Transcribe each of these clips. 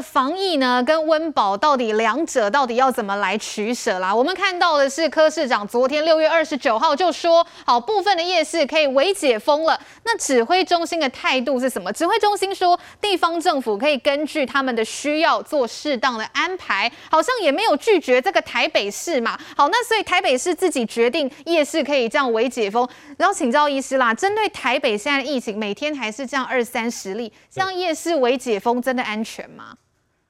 防疫呢，跟温饱到底两者到底要怎么来取舍啦？我们看到的是柯市长昨天六月二十九号就说，好，部分的夜市可以微解封了。那指挥中心的态度是什么？指挥中心说，地方政府可以根据他们的需要做适当的安排，好像也没有拒绝这个台北市嘛。好，那所以台北市自己决定夜市可以这样微解封。然后请教医师啦，针对台北现在疫情，每天还是这样二三十例，这样夜市微解封真的安全吗？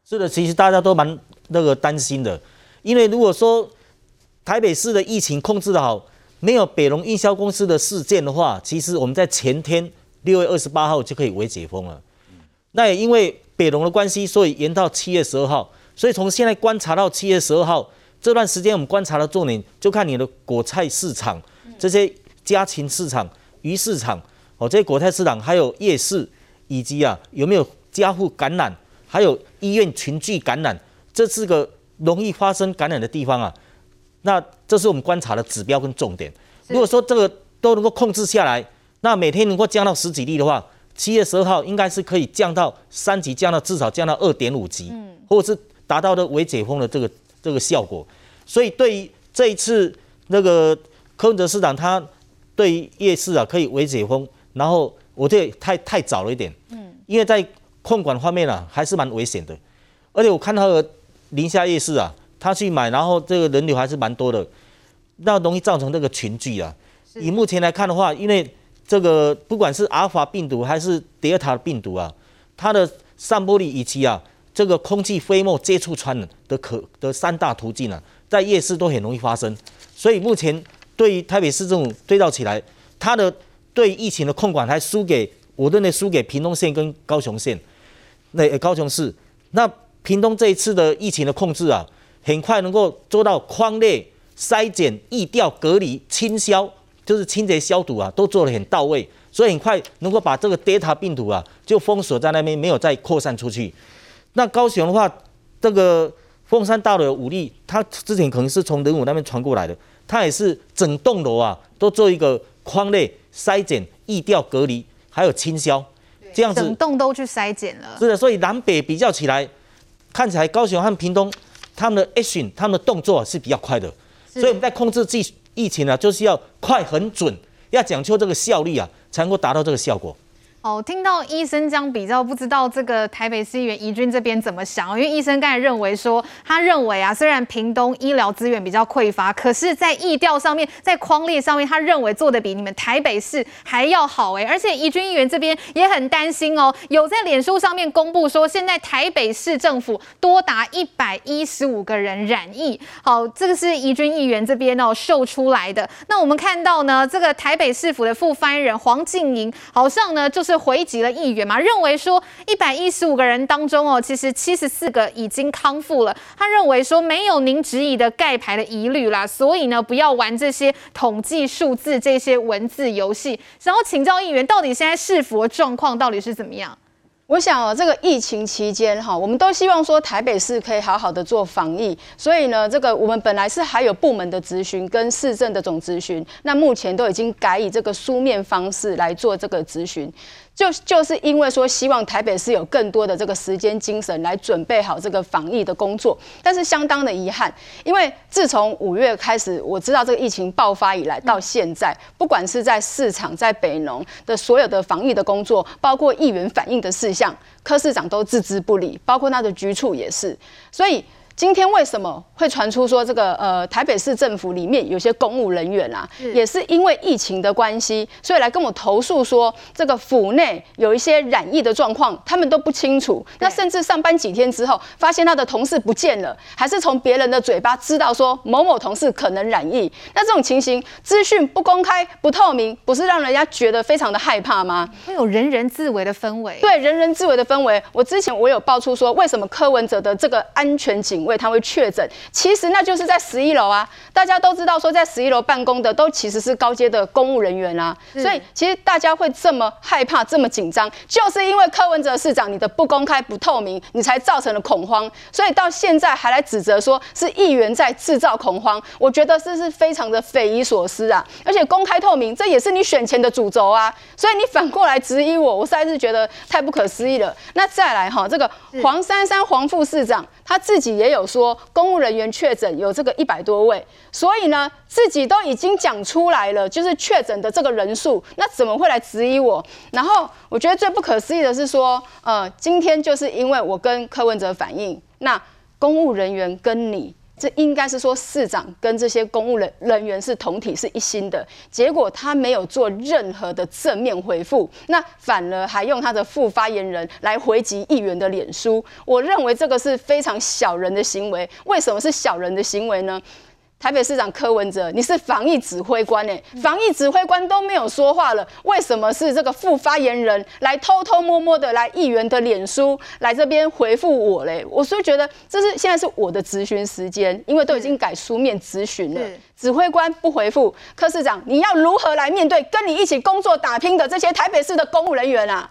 是的，其实大家都蛮那个担心的，因为如果说台北市的疫情控制得好，没有北龙运销公司的事件的话，其实我们在前天六月二十八号就可以微解封了。那也因为北龙的关系，所以延到七月十二号。所以从现在观察到七月十二号这段时间，我们观察的重点就看你的果菜市场、这些家禽市场、鱼市场哦，这些果菜市场还有夜市，以及啊有没有家户感染。还有医院群聚感染，这是个容易发生感染的地方啊。那这是我们观察的指标跟重点。如果说这个都能够控制下来，那每天能够降到十几例的话，七月十二号应该是可以降到三级，降到至少降到二点五级，嗯或者是达到的微解封的这个这个效果。所以对于这一次那个柯文哲市长，他对于夜市啊可以微解封，然后我觉得太太早了一点，嗯因为在。控管方面啊，还是蛮危险的，而且我看到的宁夏夜市啊，他去买，然后这个人流还是蛮多的，那容易造成这个群聚啊。以目前来看的话，因为这个不管是阿尔法病毒还是德尔塔病毒啊，它的散播力以及啊这个空气飞沫接触传染的可的三大途径啊，在夜市都很容易发生。所以目前对于台北市政府对照起来，它的对疫情的控管还输给我认为输给屏东县跟高雄县。那高雄市，那屏东这一次的疫情的控制啊，很快能够做到框列筛检、疫调、隔离、清消，就是清洁消毒啊，都做得很到位，所以很快能够把这个 Delta 病毒啊，就封锁在那边，没有再扩散出去。那高雄的话，这个凤山大楼有五例，它之前可能是从仁武那边传过来的，它也是整栋楼啊，都做一个框列筛检、疫调、隔离，还有清消。这样子，整栋都去筛检了。是的，所以南北比较起来，看起来高雄和屏东他们的 action，他们的动作是比较快的。所以我们在控制疫疫情啊，就是要快、很准，要讲究这个效率啊，才能够达到这个效果。哦，听到医生这样比较，不知道这个台北市议员怡君这边怎么想？因为医生刚才认为说，他认为啊，虽然屏东医疗资源比较匮乏，可是，在疫调上面，在框列上面，他认为做的比你们台北市还要好哎。而且怡君议员这边也很担心哦，有在脸书上面公布说，现在台北市政府多达一百一十五个人染疫。好，这个是怡君议员这边哦秀出来的。那我们看到呢，这个台北市府的副发言人黄静莹，好像呢就。是回击了议员嘛？认为说一百一十五个人当中哦，其实七十四个已经康复了。他认为说没有您质疑的盖牌的疑虑啦，所以呢，不要玩这些统计数字这些文字游戏。想要请教议员，到底现在是否状况到底是怎么样？我想哦，这个疫情期间哈，我们都希望说台北市可以好好的做防疫，所以呢，这个我们本来是还有部门的咨询跟市政的总咨询，那目前都已经改以这个书面方式来做这个咨询。就就是因为说希望台北市有更多的这个时间精神来准备好这个防疫的工作，但是相当的遗憾，因为自从五月开始，我知道这个疫情爆发以来到现在，不管是在市场、在北农的所有的防疫的工作，包括议员反映的事项，柯市长都置之不理，包括他的局处也是，所以。今天为什么会传出说这个呃台北市政府里面有些公务人员啊，也是因为疫情的关系，所以来跟我投诉说这个府内有一些染疫的状况，他们都不清楚。那甚至上班几天之后，发现他的同事不见了，还是从别人的嘴巴知道说某某同事可能染疫。那这种情形，资讯不公开、不透明，不是让人家觉得非常的害怕吗？会有人人自危的氛围。对，人人自危的氛围。我之前我有爆出说，为什么柯文哲的这个安全警位他会确诊，其实那就是在十一楼啊。大家都知道说，在十一楼办公的都其实是高阶的公务人员啊。所以其实大家会这么害怕、这么紧张，就是因为柯文哲市长你的不公开、不透明，你才造成了恐慌。所以到现在还来指责说是议员在制造恐慌，我觉得这是非常的匪夷所思啊。而且公开透明，这也是你选前的主轴啊。所以你反过来质疑我，我实在是觉得太不可思议了。那再来哈，这个黄珊珊黄副市长他自己也有说，公务人员确诊有这个一百多位，所以呢，自己都已经讲出来了，就是确诊的这个人数，那怎么会来质疑我？然后我觉得最不可思议的是说，呃，今天就是因为我跟柯文哲反映，那公务人员跟你。这应该是说市长跟这些公务人人员是同体是一心的，结果他没有做任何的正面回复，那反而还用他的副发言人来回击议员的脸书，我认为这个是非常小人的行为。为什么是小人的行为呢？台北市长柯文哲，你是防疫指挥官呢？防疫指挥官都没有说话了，为什么是这个副发言人来偷偷摸摸的来议员的脸书来这边回复我嘞？我是觉得这是现在是我的咨询时间，因为都已经改书面咨询了，指挥官不回复，柯市长你要如何来面对跟你一起工作打拼的这些台北市的公务人员啊？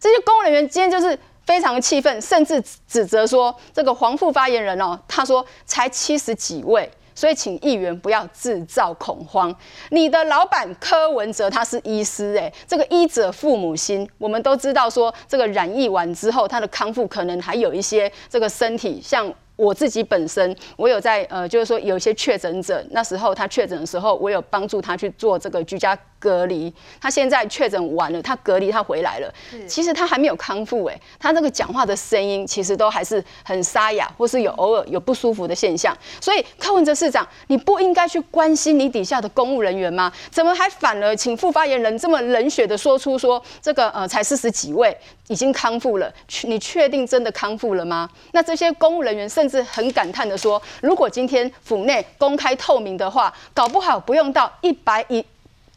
这些公务人员今天就是非常气愤，甚至指责说这个黄副发言人哦，他说才七十几位。所以，请议员不要制造恐慌。你的老板柯文哲他是医师，哎，这个医者父母心，我们都知道说，这个染疫完之后，他的康复可能还有一些这个身体像。我自己本身，我有在呃，就是说有一些确诊者，那时候他确诊的时候，我有帮助他去做这个居家隔离。他现在确诊完了，他隔离他回来了，其实他还没有康复哎，他那个讲话的声音其实都还是很沙哑，或是有偶尔有不舒服的现象。所以柯文哲市长，你不应该去关心你底下的公务人员吗？怎么还反而请副发言人这么冷血的说出说这个呃才四十几位已经康复了？你确定真的康复了吗？那这些公务人员甚至很感叹的说：“如果今天府内公开透明的话，搞不好不用到一百一。”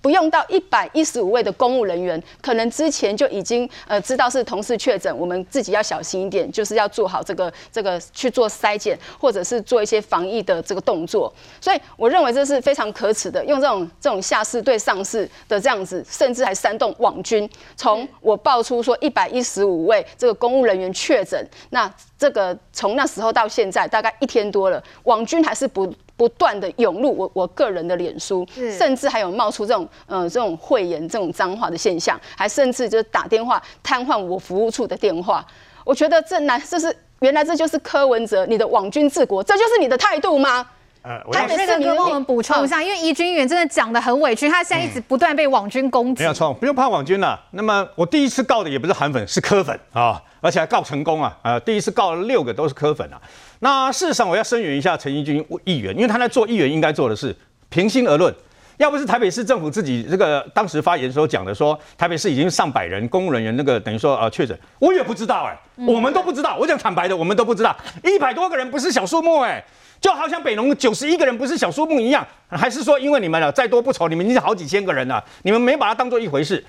不用到一百一十五位的公务人员，可能之前就已经呃知道是同事确诊，我们自己要小心一点，就是要做好这个这个去做筛检，或者是做一些防疫的这个动作。所以我认为这是非常可耻的，用这种这种下士对上士的这样子，甚至还煽动网军。从我爆出说一百一十五位这个公务人员确诊，那这个从那时候到现在大概一天多了，网军还是不。不断的涌入我我个人的脸书，甚至还有冒出这种呃这种秽言、这种脏话的现象，还甚至就是打电话瘫痪我服务处的电话。我觉得这难，这是原来这就是柯文哲你的网军治国，这就是你的态度吗？呃，我要那个帮我们补充一下，因为怡君议员真的讲的很委屈，他现在一直不断被网军攻击。没有错，不用怕网军了。那么我第一次告的也不是韩粉，是柯粉啊，而且还告成功啊，呃，第一次告了六个都是柯粉啊。那事实上，我要声援一下陈怡君议员，因为他在做议员应该做的事。平心而论，要不是台北市政府自己这个当时发言的时候讲的说，台北市已经上百人公务人员那个等于说呃确诊，我也不知道哎、欸，嗯、我们都不知道。我讲坦白的，我们都不知道，一百多个人不是小数目哎、欸，就好像北农九十一个人不是小数目一样，还是说因为你们了再多不愁，你们已经是好几千个人了，你们没把它当做一回事。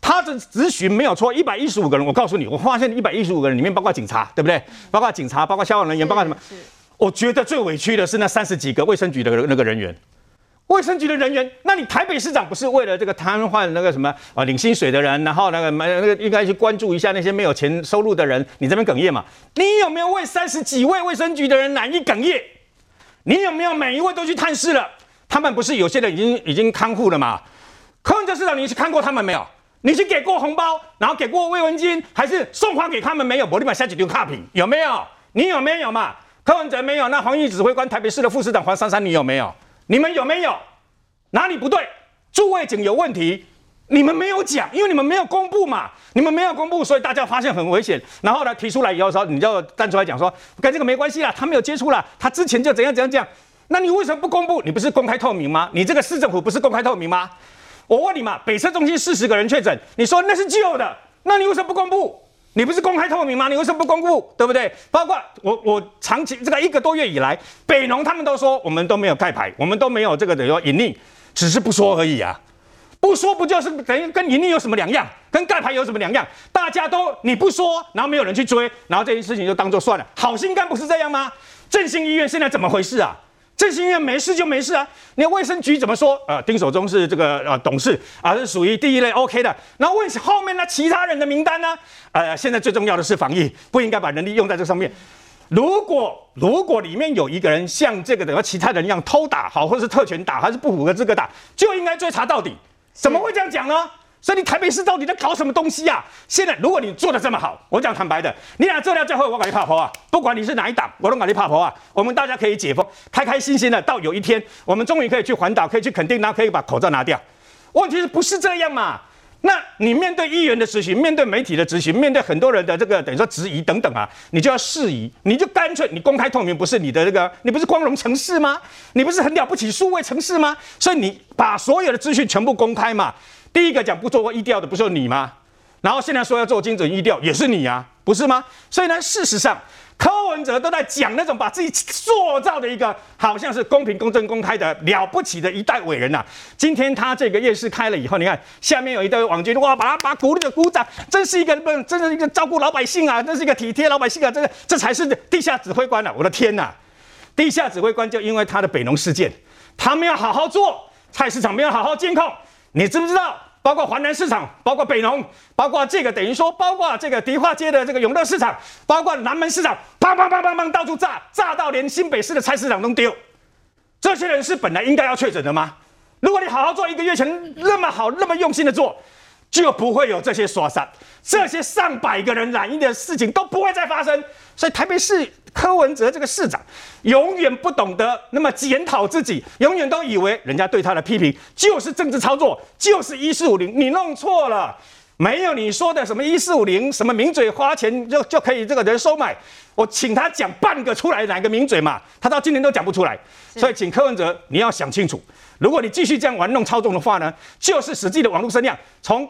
他的咨询没有错，一百一十五个人，我告诉你，我发现一百一十五个人里面包括警察，对不对？包括警察，包括消防人员，包括什么？我觉得最委屈的是那三十几个卫生局的那个人员，卫生局的人员，那你台北市长不是为了这个瘫痪那个什么啊领薪水的人，然后那个那个应该去关注一下那些没有钱收入的人，你这边哽咽嘛？你有没有为三十几位卫生局的人难以哽咽？你有没有每一位都去探视了？他们不是有些人已经已经康复了吗？柯文哲市长，你去看过他们没有？你是给过红包，然后给过慰问金，还是送花给他们没有？我立马下几丢卡品有没有？你有没有嘛？柯文哲没有，那防疫指挥官台北市的副市长黄珊珊，你有没有？你们有没有？哪里不对？驻卫警有问题，你们没有讲，因为你们没有公布嘛，你们没有公布，所以大家发现很危险，然后呢提出来以后说，你就站出来讲说跟这个没关系啦，他没有接触啦，他之前就怎样怎样讲，那你为什么不公布？你不是公开透明吗？你这个市政府不是公开透明吗？我问你嘛，北车中心四十个人确诊，你说那是旧的，那你为什么不公布？你不是公开透明吗？你为什么不公布？对不对？包括我，我长期这个一个多月以来，北农他们都说我们都没有盖牌，我们都没有这个等于说隐匿，只是不说而已啊。不说不就是等于跟盈利有什么两样？跟盖牌有什么两样？大家都你不说，然后没有人去追，然后这件事情就当做算了。好心肝不是这样吗？振兴医院现在怎么回事啊？振兴医院没事就没事啊。你卫生局怎么说？呃，丁守中是这个呃董事啊，是属于第一类 OK 的。然后问后面那其他人的名单呢？呃，现在最重要的是防疫，不应该把人力用在这上面。如果如果里面有一个人像这个等于其他人一样偷打好，或者是特权打，还是不符合资格打，就应该追查到底。怎么会这样讲呢？所以你台北市到底在搞什么东西啊？现在如果你做的这么好，我讲坦白的，你俩做了最后我跟你怕婆啊！不管你是哪一党，我都跟你怕婆啊！我们大家可以解封，开开心心的，到有一天我们终于可以去环岛，可以去垦丁，然后可以把口罩拿掉。问题是不是这样嘛？那你面对议员的执行，面对媒体的执行，面对很多人的这个等于说质疑等等啊，你就要释疑，你就干脆你公开透明，不是你的这个，你不是光荣城市吗？你不是很了不起数位城市吗？所以你把所有的资讯全部公开嘛。第一个讲不做过疫调的不是你吗？然后现在说要做精准医调也是你啊，不是吗？所以呢，事实上。柯文哲都在讲那种把自己塑造的一个好像是公平、公正、公开的了不起的一代伟人呐、今天他这个夜市开了以后，你看下面有一堆网军，哇，把他把鼓励的鼓掌，真是一个不，真是一个照顾老百姓啊，真是一个体贴老百姓啊，这个这才是地下指挥官啊！我的天呐，地下指挥官就因为他的北农事件，他们要好好做菜市场，没有好好监控，你知不知道？包括华南市场，包括北农，包括这个等于说，包括这个迪化街的这个永乐市场，包括南门市场，砰砰砰砰砰到处炸，炸到连新北市的菜市场都丢。这些人是本来应该要确诊的吗？如果你好好做一个月前那么好那么用心的做，就不会有这些刷杀，这些上百个人染疫的事情都不会再发生。所以台北市柯文哲这个市长永远不懂得那么检讨自己，永远都以为人家对他的批评就是政治操作，就是一四五零，你弄错了，没有你说的什么一四五零，什么名嘴花钱就就可以这个人收买。我请他讲半个出来，哪个名嘴嘛？他到今天都讲不出来。所以请柯文哲你要想清楚，如果你继续这样玩弄操纵的话呢，就是实际的网络声量从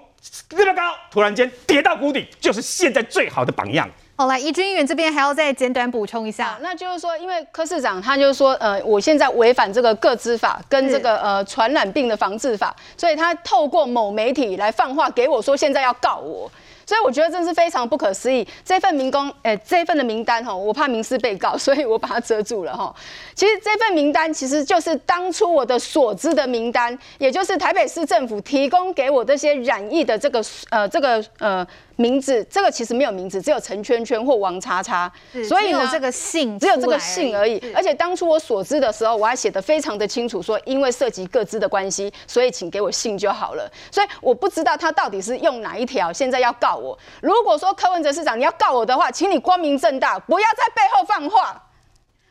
这么高突然间跌到谷底，就是现在最好的榜样。好，来怡君议员这边还要再简短补充一下，那就是说，因为柯市长他就是说，呃，我现在违反这个个资法跟这个呃传染病的防治法，所以他透过某媒体来放话给我说，现在要告我。所以我觉得真是非常不可思议，这份名工，哎，这份的名单哈，我怕民事被告，所以我把它遮住了哈。其实这份名单其实就是当初我的所知的名单，也就是台北市政府提供给我这些染疫的这个呃这个呃。名字这个其实没有名字，只有陈圈圈或王叉叉，所以有这个姓，只有这个姓而已。而且当初我所知的时候，我还写的非常的清楚，说因为涉及各自的关系，所以请给我姓就好了。所以我不知道他到底是用哪一条，现在要告我。如果说柯文哲市长你要告我的话，请你光明正大，不要在背后放话。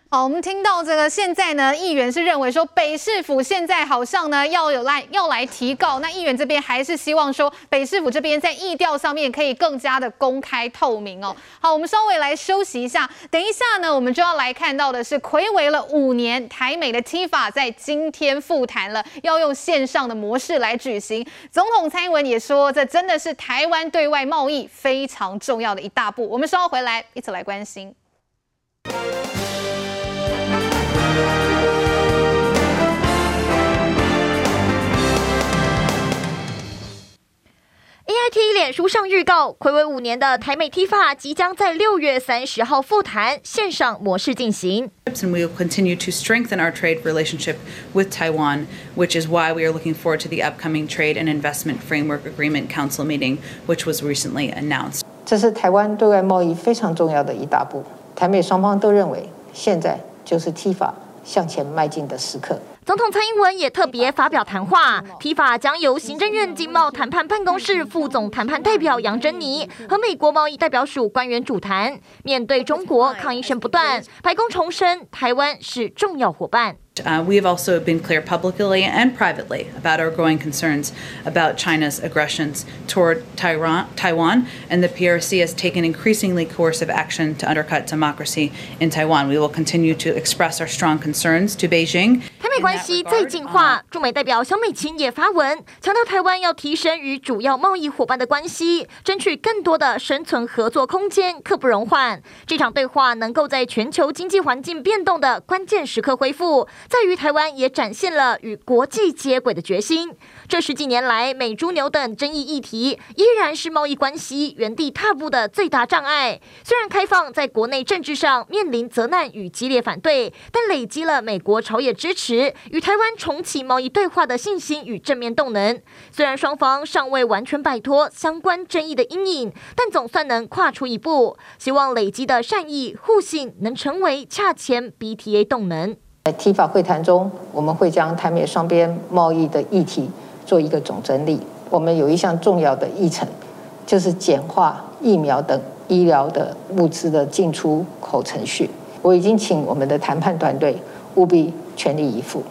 好，我们听到这个现在呢，议员是认为说北市府现在好像呢要有来要来提告，那议员这边还是希望说北市府这边在议调上面可以更加的公开透明哦。好，我们稍微来休息一下，等一下呢，我们就要来看到的是睽违了五年台美的 TIFA 在今天复谈了，要用线上的模式来举行。总统蔡英文也说，这真的是台湾对外贸易非常重要的一大步。我们稍后回来一起来关心。AIT 脸书上预告，睽违五年的台美 TIFA 即将在六月三十号复谈，线上模式进行。And we will continue to strengthen our trade relationship with Taiwan, which is why we are looking forward to the upcoming Trade and Investment Framework Agreement Council meeting, which was recently announced. 这是台湾对外贸易非常重要的一大步。台美双方都认为，现在就是 TIFA 向前迈进的时刻。总统蔡英文也特别发表谈话，TIFA 将由行政院经贸谈判办公室副总谈判代表杨珍妮和美国贸易代表署官员主谈。面对中国抗议声不断，白宫重申台湾是重要伙伴。Uh, we have also been clear publicly and privately about our growing concerns about China's aggressions toward Taiwan, Taiwan, and the PRC has taken increasingly coercive action to undercut democracy in Taiwan. We will continue to express our strong concerns to Beijing. 美关系再进化，驻美代表萧美琴也发文强调，台湾要提升与主要贸易伙伴的关系，争取更多的生存合作空间，刻不容缓。这场对话能够在全球经济环境变动的关键时刻恢复，在于台湾也展现了与国际接轨的决心。这十几年来，美猪牛等争议议题依然是贸易关系原地踏步的最大障碍。虽然开放在国内政治上面临责难与激烈反对，但累积了美国朝野支持，与台湾重启贸易对话的信心与正面动能。虽然双方尚未完全摆脱相关争议的阴影，但总算能跨出一步。希望累积的善意互信能成为洽签 BTA 动能。在 TIFA 会谈中，我们会将台美双边贸易的议题。做一个总整理，我们有一项重要的议程，就是简化疫苗等医疗的物资的进出口程序。我已经请我们的谈判团队务必全力以赴。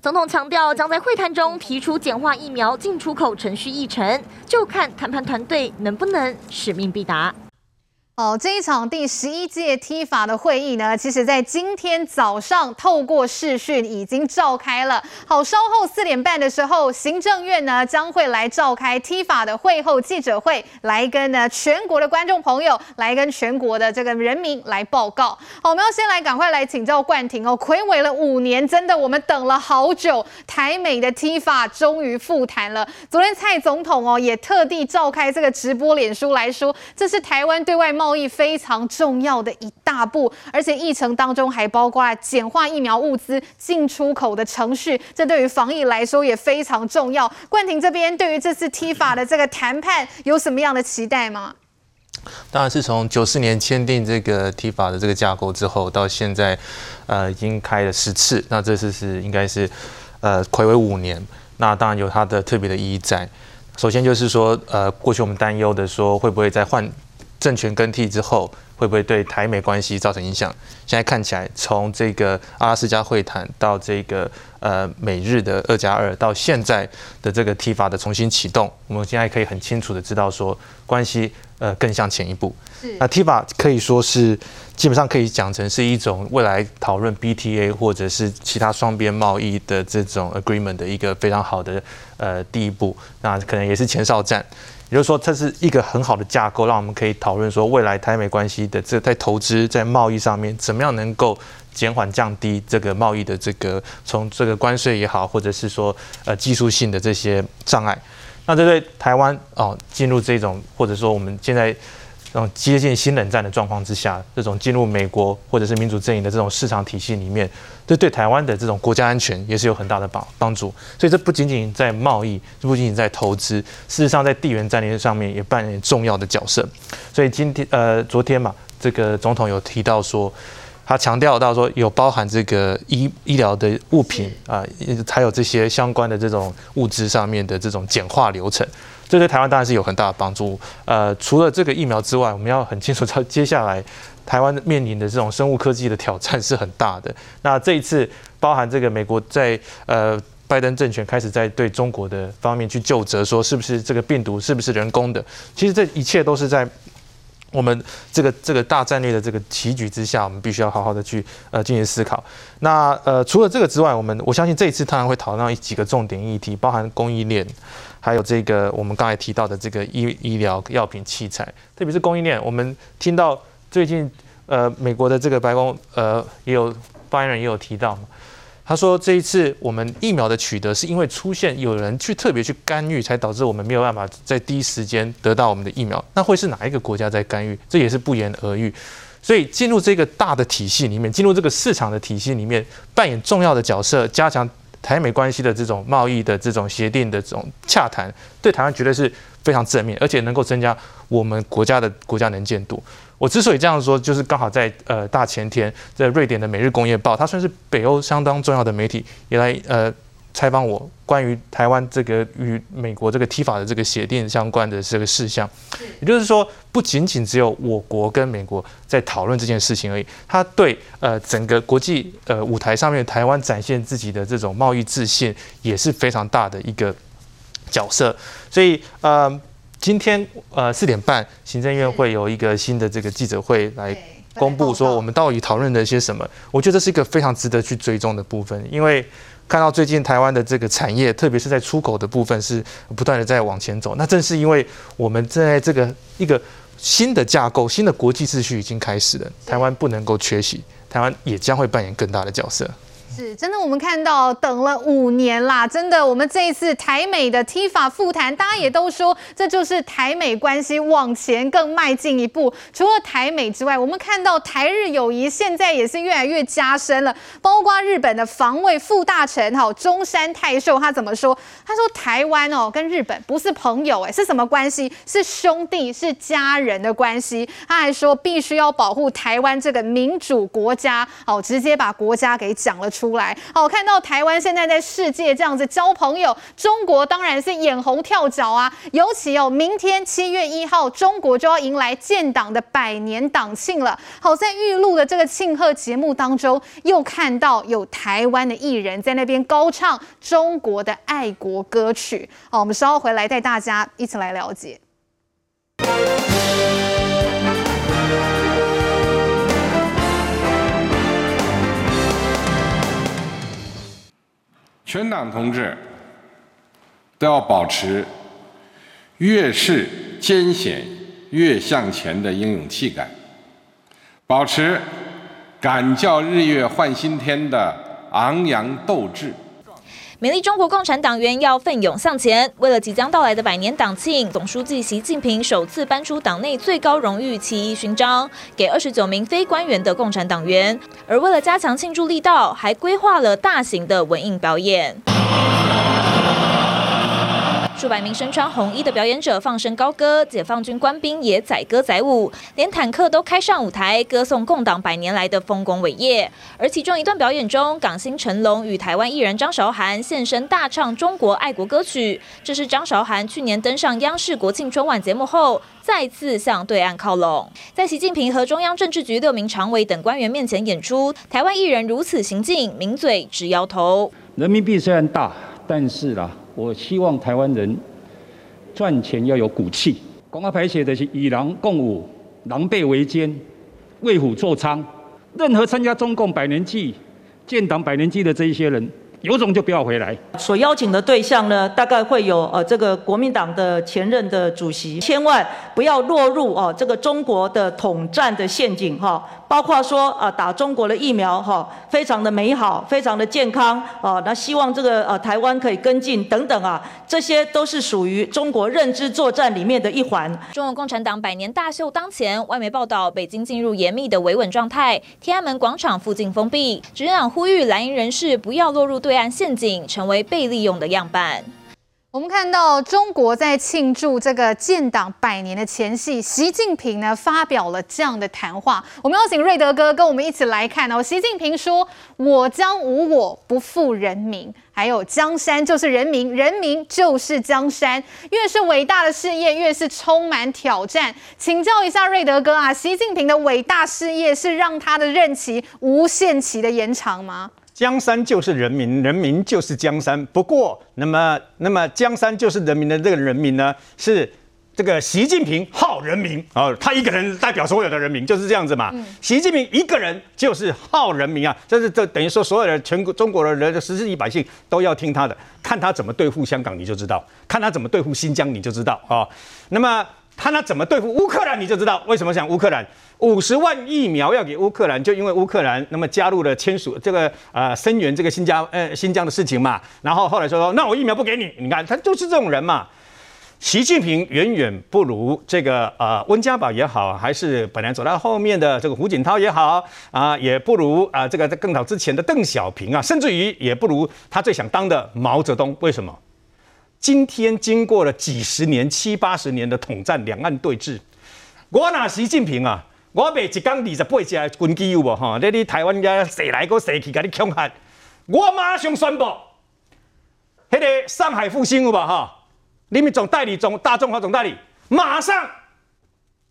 总统强调，将在会谈中提出简化疫苗进出口程序议程，就看谈判团队能不能使命必达。哦，这一场第十一届 T 法的会议呢，其实在今天早上透过视讯已经召开了。好，稍后四点半的时候，行政院呢将会来召开 T 法的会后记者会，来跟呢全国的观众朋友，来跟全国的这个人民来报告。好，我们要先来赶快来请教冠廷哦，睽违了五年，真的我们等了好久，台美的 T 法终于复谈了。昨天蔡总统哦也特地召开这个直播脸书来说，这是台湾对外贸贸易非常重要的一大步，而且议程当中还包括简化疫苗物资进出口的程序，这对于防疫来说也非常重要。冠廷这边对于这次 T 法的这个谈判有什么样的期待吗？当然是从九四年签订这个 T 法的这个架构之后，到现在，呃，已经开了十次，那这次是应该是呃睽违五年，那当然有它的特别的意义在。首先就是说，呃，过去我们担忧的说会不会再换。政权更替之后，会不会对台美关系造成影响？现在看起来，从这个阿拉斯加会谈到这个呃美日的二加二，到现在的这个 TIFA 的重新启动，我们现在可以很清楚的知道说，关系呃更向前一步。那 TIFA 可以说是基本上可以讲成是一种未来讨论 BTA 或者是其他双边贸易的这种 agreement 的一个非常好的呃第一步。那可能也是前哨战。也就是说，这是一个很好的架构，让我们可以讨论说未来台美关系的这在投资、在贸易上面，怎么样能够减缓、降低这个贸易的这个从这个关税也好，或者是说呃技术性的这些障碍。那这对台湾哦进入这种或者说我们现在。这种接近新冷战的状况之下，这种进入美国或者是民主阵营的这种市场体系里面，这对台湾的这种国家安全也是有很大的帮帮助。所以这不仅仅在贸易，这不仅仅在投资，事实上在地缘战略上面也扮演重要的角色。所以今天呃昨天嘛，这个总统有提到说，他强调到说有包含这个医医疗的物品啊，还有这些相关的这种物资上面的这种简化流程。这对台湾当然是有很大的帮助。呃，除了这个疫苗之外，我们要很清楚，到接下来台湾面临的这种生物科技的挑战是很大的。那这一次，包含这个美国在呃拜登政权开始在对中国的方面去就责，说是不是这个病毒是不是人工的？其实这一切都是在我们这个这个大战略的这个棋局之下，我们必须要好好的去呃进行思考。那呃除了这个之外，我们我相信这一次当然会讨论到几个重点议题，包含供应链。还有这个我们刚才提到的这个医医疗药品器材，特别是供应链。我们听到最近呃美国的这个白宫呃也有发言人也有提到嘛，他说这一次我们疫苗的取得是因为出现有人去特别去干预，才导致我们没有办法在第一时间得到我们的疫苗。那会是哪一个国家在干预？这也是不言而喻。所以进入这个大的体系里面，进入这个市场的体系里面，扮演重要的角色，加强。台美关系的这种贸易的这种协定的这种洽谈，对台湾绝对是非常正面，而且能够增加我们国家的国家能见度。我之所以这样说，就是刚好在呃大前天，在瑞典的《每日工业报》，它算是北欧相当重要的媒体，也来呃。采访我关于台湾这个与美国这个 TIFA 的这个协定相关的这个事项，也就是说，不仅仅只有我国跟美国在讨论这件事情而已，它对呃整个国际呃舞台上面台湾展现自己的这种贸易自信也是非常大的一个角色。所以呃，今天呃四点半，行政院会有一个新的这个记者会来。公布说我们到底讨论了些什么。我觉得这是一个非常值得去追踪的部分，因为看到最近台湾的这个产业，特别是在出口的部分是不断的在往前走。那正是因为我们在这个一个新的架构、新的国际秩序已经开始了，台湾不能够缺席，台湾也将会扮演更大的角色。是真的，我们看到等了五年啦，真的，我们这一次台美的 TIFA 复谈，大家也都说这就是台美关系往前更迈进一步。除了台美之外，我们看到台日友谊现在也是越来越加深了。包括日本的防卫副大臣哈中山泰秀，他怎么说？他说台湾哦跟日本不是朋友哎，是什么关系？是兄弟，是家人的关系。他还说必须要保护台湾这个民主国家，哦，直接把国家给讲了出。出来，好，看到台湾现在在世界这样子交朋友，中国当然是眼红跳脚啊。尤其哦，明天七月一号，中国就要迎来建党的百年党庆了。好，在预录的这个庆贺节目当中，又看到有台湾的艺人在那边高唱中国的爱国歌曲。好，我们稍后回来带大家一起来了解。全党同志都要保持越是艰险越向前的英勇气概，保持敢叫日月换新天的昂扬斗志。美丽中国共产党员要奋勇向前。为了即将到来的百年党庆，总书记习近平首次颁出党内最高荣誉七一勋章给二十九名非官员的共产党员。而为了加强庆祝力道，还规划了大型的文艺表演。数百名身穿红衣的表演者放声高歌，解放军官兵也载歌载舞，连坦克都开上舞台，歌颂共党百年来的丰功伟业。而其中一段表演中，港星成龙与台湾艺人张韶涵现身大唱中国爱国歌曲。这是张韶涵去年登上央视国庆春晚节目后，再次向对岸靠拢。在习近平和中央政治局六名常委等官员面前演出，台湾艺人如此行径，名嘴直摇头。人民币虽然大，但是啦。我希望台湾人赚钱要有骨气。广告牌写的是与狼共舞，狼狈为奸，为虎作伥。任何参加中共百年祭、建党百年祭的这一些人，有种就不要回来。所邀请的对象呢，大概会有呃这个国民党的前任的主席，千万不要落入哦这个中国的统战的陷阱哈。包括说啊，打中国的疫苗哈，非常的美好，非常的健康啊。那希望这个呃台湾可以跟进等等啊，这些都是属于中国认知作战里面的一环。中国共产党百年大秀当前，外媒报道北京进入严密的维稳状态，天安门广场附近封闭，执政党呼吁蓝营人士不要落入对岸陷阱，成为被利用的样板。我们看到中国在庆祝这个建党百年的前夕，习近平呢发表了这样的谈话。我们邀请瑞德哥跟我们一起来看哦。习近平说：“我将无我，不负人民。还有江山就是人民，人民就是江山。越是伟大的事业，越是充满挑战。”请教一下瑞德哥啊，习近平的伟大事业是让他的任期无限期的延长吗？江山就是人民，人民就是江山。不过，那么，那么江山就是人民的这个人民呢，是这个习近平号人民啊，他一个人代表所有的人民，就是这样子嘛。习近平一个人就是号人民啊，这是这等于说所有的全国中国的人的十四亿百姓都要听他的，看他怎么对付香港你就知道，看他怎么对付新疆你就知道啊。那么。他那怎么对付乌克兰，你就知道为什么讲乌克兰五十万疫苗要给乌克兰，就因为乌克兰那么加入了签署这个呃声援这个新疆呃新疆的事情嘛。然后后来说说那我疫苗不给你，你看他就是这种人嘛。习近平远远不如这个呃温家宝也好，还是本来走到后面的这个胡锦涛也好啊，也不如啊这个更早之前的邓小平啊，甚至于也不如他最想当的毛泽东。为什么？今天经过了几十年、七八十年的统战、两岸对峙，我那习近平啊，我每一刚二十八架军机有无哈？在你台湾家射来个射去给你恐吓？我马上宣布，那个上海复兴有无哈？你们总代理总大中华总代理，马上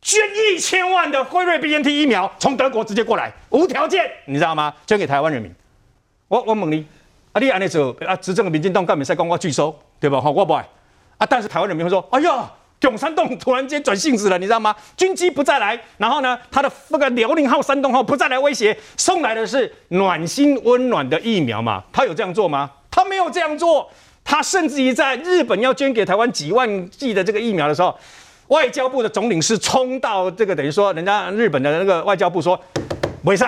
捐一千万的辉瑞 BNT 疫苗，从德国直接过来，无条件，你知道吗？捐给台湾人民。我我问你。啊，你按呢做啊？执政的民进党干没使讲我拒收，对吧？好，我不爱啊。但是台湾人民会说：“哎呀，永山洞突然间转性子了，你知道吗？军机不再来，然后呢，他的那个辽宁号、山东号不再来威胁，送来的是暖心温暖的疫苗嘛？他有这样做吗？他没有这样做，他甚至于在日本要捐给台湾几万剂的这个疫苗的时候，外交部的总领事冲到这个等于说，人家日本的那个外交部说，没事，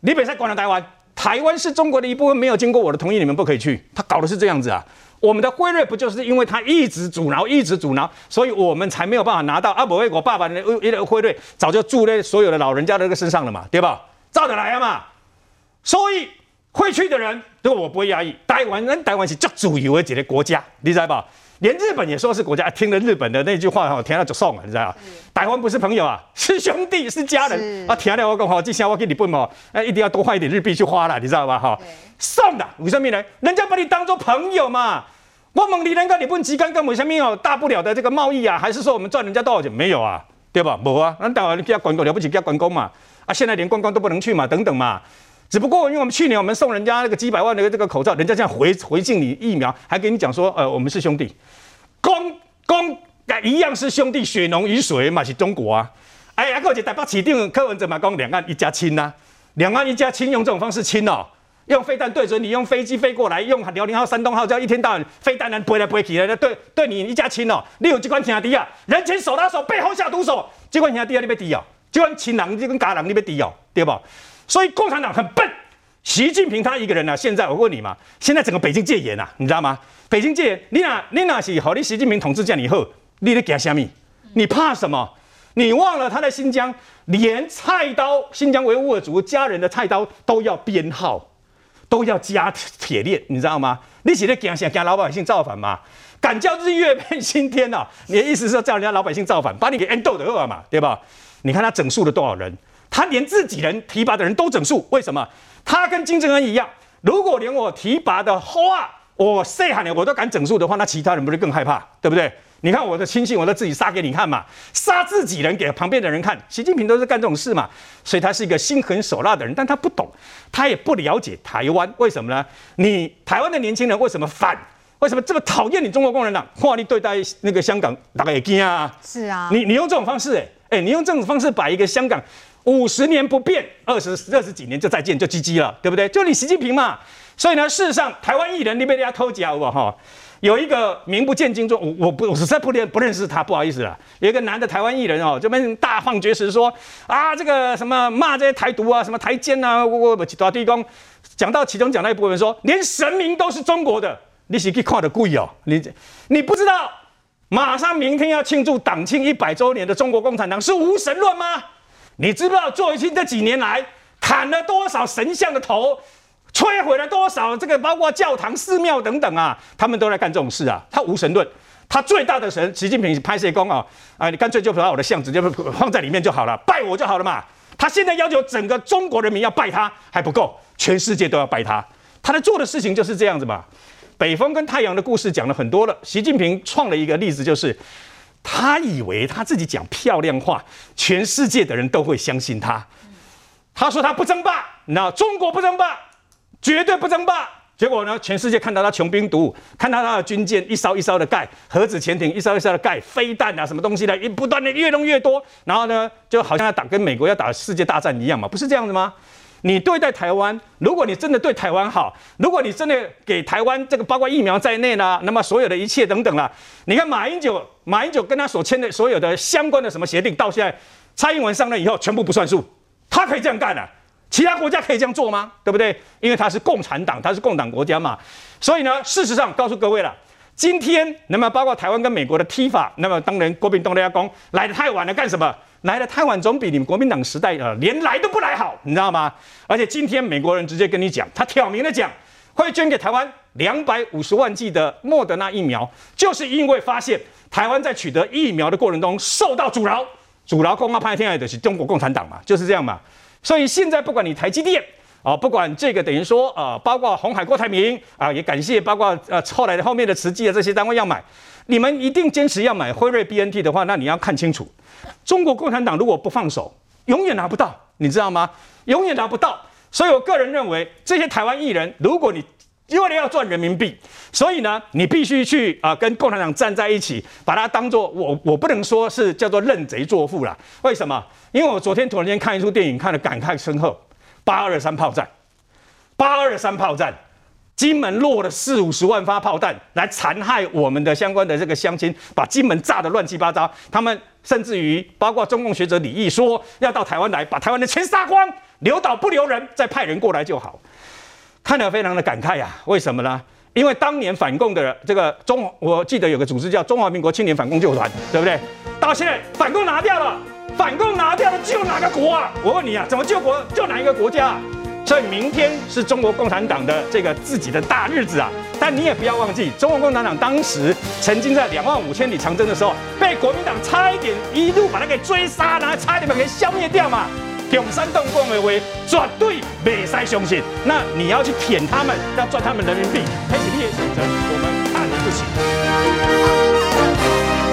你别再管了台湾，台湾是中国的一部分，没有经过我的同意，你们不可以去。他搞的是这样子啊。我们的汇率不就是因为他一直阻挠，一直阻挠，所以我们才没有办法拿到。啊，不会，我爸爸的一个辉瑞早就住在所有的老人家的那个身上了嘛，对吧？照着来了嘛。所以会去的人，对我不会压抑。台湾人，台湾是最自由的一个国家，你知道吧？连日本也说是国家。听了日本的那句话哈，听了就送了，你知道吧？台湾不是朋友啊，是兄弟，是家人。啊，听了我讲哈，这下我给你分哦，哎，一定要多花一点日币去花了，你知道吧？哈。送的为什么呢？人家把你当做朋友嘛。我问你，人家你问鸡肝跟为什么有大不了的这个贸易啊？还是说我们赚人家多少钱？没有啊，对吧？没啊，那台湾你给他观光了不起，给他观光嘛。啊，现在连观光都不能去嘛，等等嘛。只不过因为我们去年我们送人家那个几百万的这个口罩，人家这样回回敬你疫苗，还跟你讲说，呃，我们是兄弟，公公一样是兄弟，血浓于水嘛，是中国啊。哎呀，而且台北起定柯文哲嘛讲两岸一家亲呐、啊，两岸一家亲用这种方式亲哦。用飞弹对准你，用飞机飞过来，用辽宁号、山东号，这样一天到晚飞弹人飞来飞去的，对对你一家亲哦。你有机关兄弟啊，人前手拉手，背后下毒手，机关兄弟啊，你别敌哦，机关亲人，你跟家人你别敌哦，对不？所以共产党很笨，习近平他一个人呢、啊，现在我问你嘛，现在整个北京戒严呐、啊，你知道吗？北京戒严，你哪你哪是好？你习近平统治这样以后，你得给他虾米？你怕什么？你忘了他在新疆，连菜刀，新疆维吾尔族家人的菜刀都要编号。都要加铁链，你知道吗？你现在讲想讲老百姓造反吗？敢叫日月变新天哦？你的意思是叫人家老百姓造反，把你给 end 的恶嘛，对吧？你看他整肃了多少人？他连自己人提拔的人都整数，为什么？他跟金正恩一样，如果连我提拔的话，我谁喊的我都敢整数的话，那其他人不是更害怕，对不对？你看我的亲信，我都自己杀给你看嘛，杀自己人给旁边的人看。习近平都是干这种事嘛，所以他是一个心狠手辣的人，但他不懂，他也不了解台湾，为什么呢？你台湾的年轻人为什么反？为什么这么讨厌你中国共产党？哇，你对待那个香港大概也惊啊？是啊，你你用这种方式、欸，哎哎，你用这种方式把一个香港五十年不变，二十二十几年就再见就唧唧了，对不对？就你习近平嘛。所以呢，事实上台湾艺人你被人家偷家我哈。有一个名不见经传，我我不我实在不认不认识他，不好意思啦。有一个男的台湾艺人哦，这边大放厥词说啊，这个什么骂这些台独啊，什么台奸啊，我我抓地公，讲到其中讲到一部分说，连神明都是中国的，你是去看的贵哦，你你不知道，马上明天要庆祝党庆一百周年的中国共产党是无神论吗？你知不知道作为清这几年来砍了多少神像的头？摧毁了多少这个，包括教堂、寺庙等等啊，他们都在干这种事啊。他无神论，他最大的神，习近平拍谢公啊，啊，你干脆就把我的像直接放在里面就好了，拜我就好了嘛。他现在要求整个中国人民要拜他还不够，全世界都要拜他。他在做的事情就是这样子嘛。北风跟太阳的故事讲了很多了。习近平创了一个例子，就是他以为他自己讲漂亮话，全世界的人都会相信他。他说他不争霸，那中国不争霸。绝对不争霸，结果呢？全世界看到他穷兵黩武，看到他的军舰一艘一艘的盖，核子潜艇一艘一艘的盖，飞弹啊什么东西的，一不断的越弄越多，然后呢，就好像要打跟美国要打世界大战一样嘛，不是这样子吗？你对待台湾，如果你真的对台湾好，如果你真的给台湾这个包括疫苗在内呢，那么所有的一切等等啦，你看马英九，马英九跟他所签的所有的相关的什么协定，到现在蔡英文上任以后全部不算数，他可以这样干的、啊。其他国家可以这样做吗？对不对？因为他是共产党，他是共党国家嘛。所以呢，事实上告诉各位了，今天那么包括台湾跟美国的踢法，那么当然郭炳东都要讲来的太晚了，干什么？来的太晚总比你们国民党时代呃连来都不来好，你知道吗？而且今天美国人直接跟你讲，他挑明了讲，会捐给台湾两百五十万剂的莫德纳疫苗，就是因为发现台湾在取得疫苗的过程中受到阻挠，阻挠公告派天爱的是中国共产党嘛，就是这样嘛。所以现在不管你台积电啊，不管这个等于说啊，包括红海、郭台铭啊，也感谢包括呃后来的后面的慈济的这些单位要买，你们一定坚持要买辉瑞 BNT 的话，那你要看清楚，中国共产党如果不放手，永远拿不到，你知道吗？永远拿不到。所以我个人认为，这些台湾艺人，如果你因为你要赚人民币，所以呢，你必须去啊、呃、跟共产党站在一起，把它当做我我不能说是叫做认贼作父啦。为什么？因为我昨天突然间看一出电影，看了感慨深厚。八二三炮战，八二三炮战，金门落了四五十万发炮弹来残害我们的相关的这个乡亲，把金门炸得乱七八糟。他们甚至于包括中共学者李毅说要到台湾来，把台湾的钱杀光，留岛不留人，再派人过来就好。看了非常的感慨呀、啊，为什么呢？因为当年反共的这个中，我记得有个组织叫中华民国青年反共救团，对不对？到现在反共拿掉了，反共拿掉了，救哪个国啊？我问你啊，怎么救国？救哪一个国家？所以明天是中国共产党的这个自己的大日子啊！但你也不要忘记，中国共产党当时曾经在两万五千里长征的时候，被国民党差一点一路把他给追杀，然后差一点把他给消灭掉嘛。永山洞共为为，绝对没使相信。那你要去舔他们，要赚他们人民币，开始你的选择，我们看不起。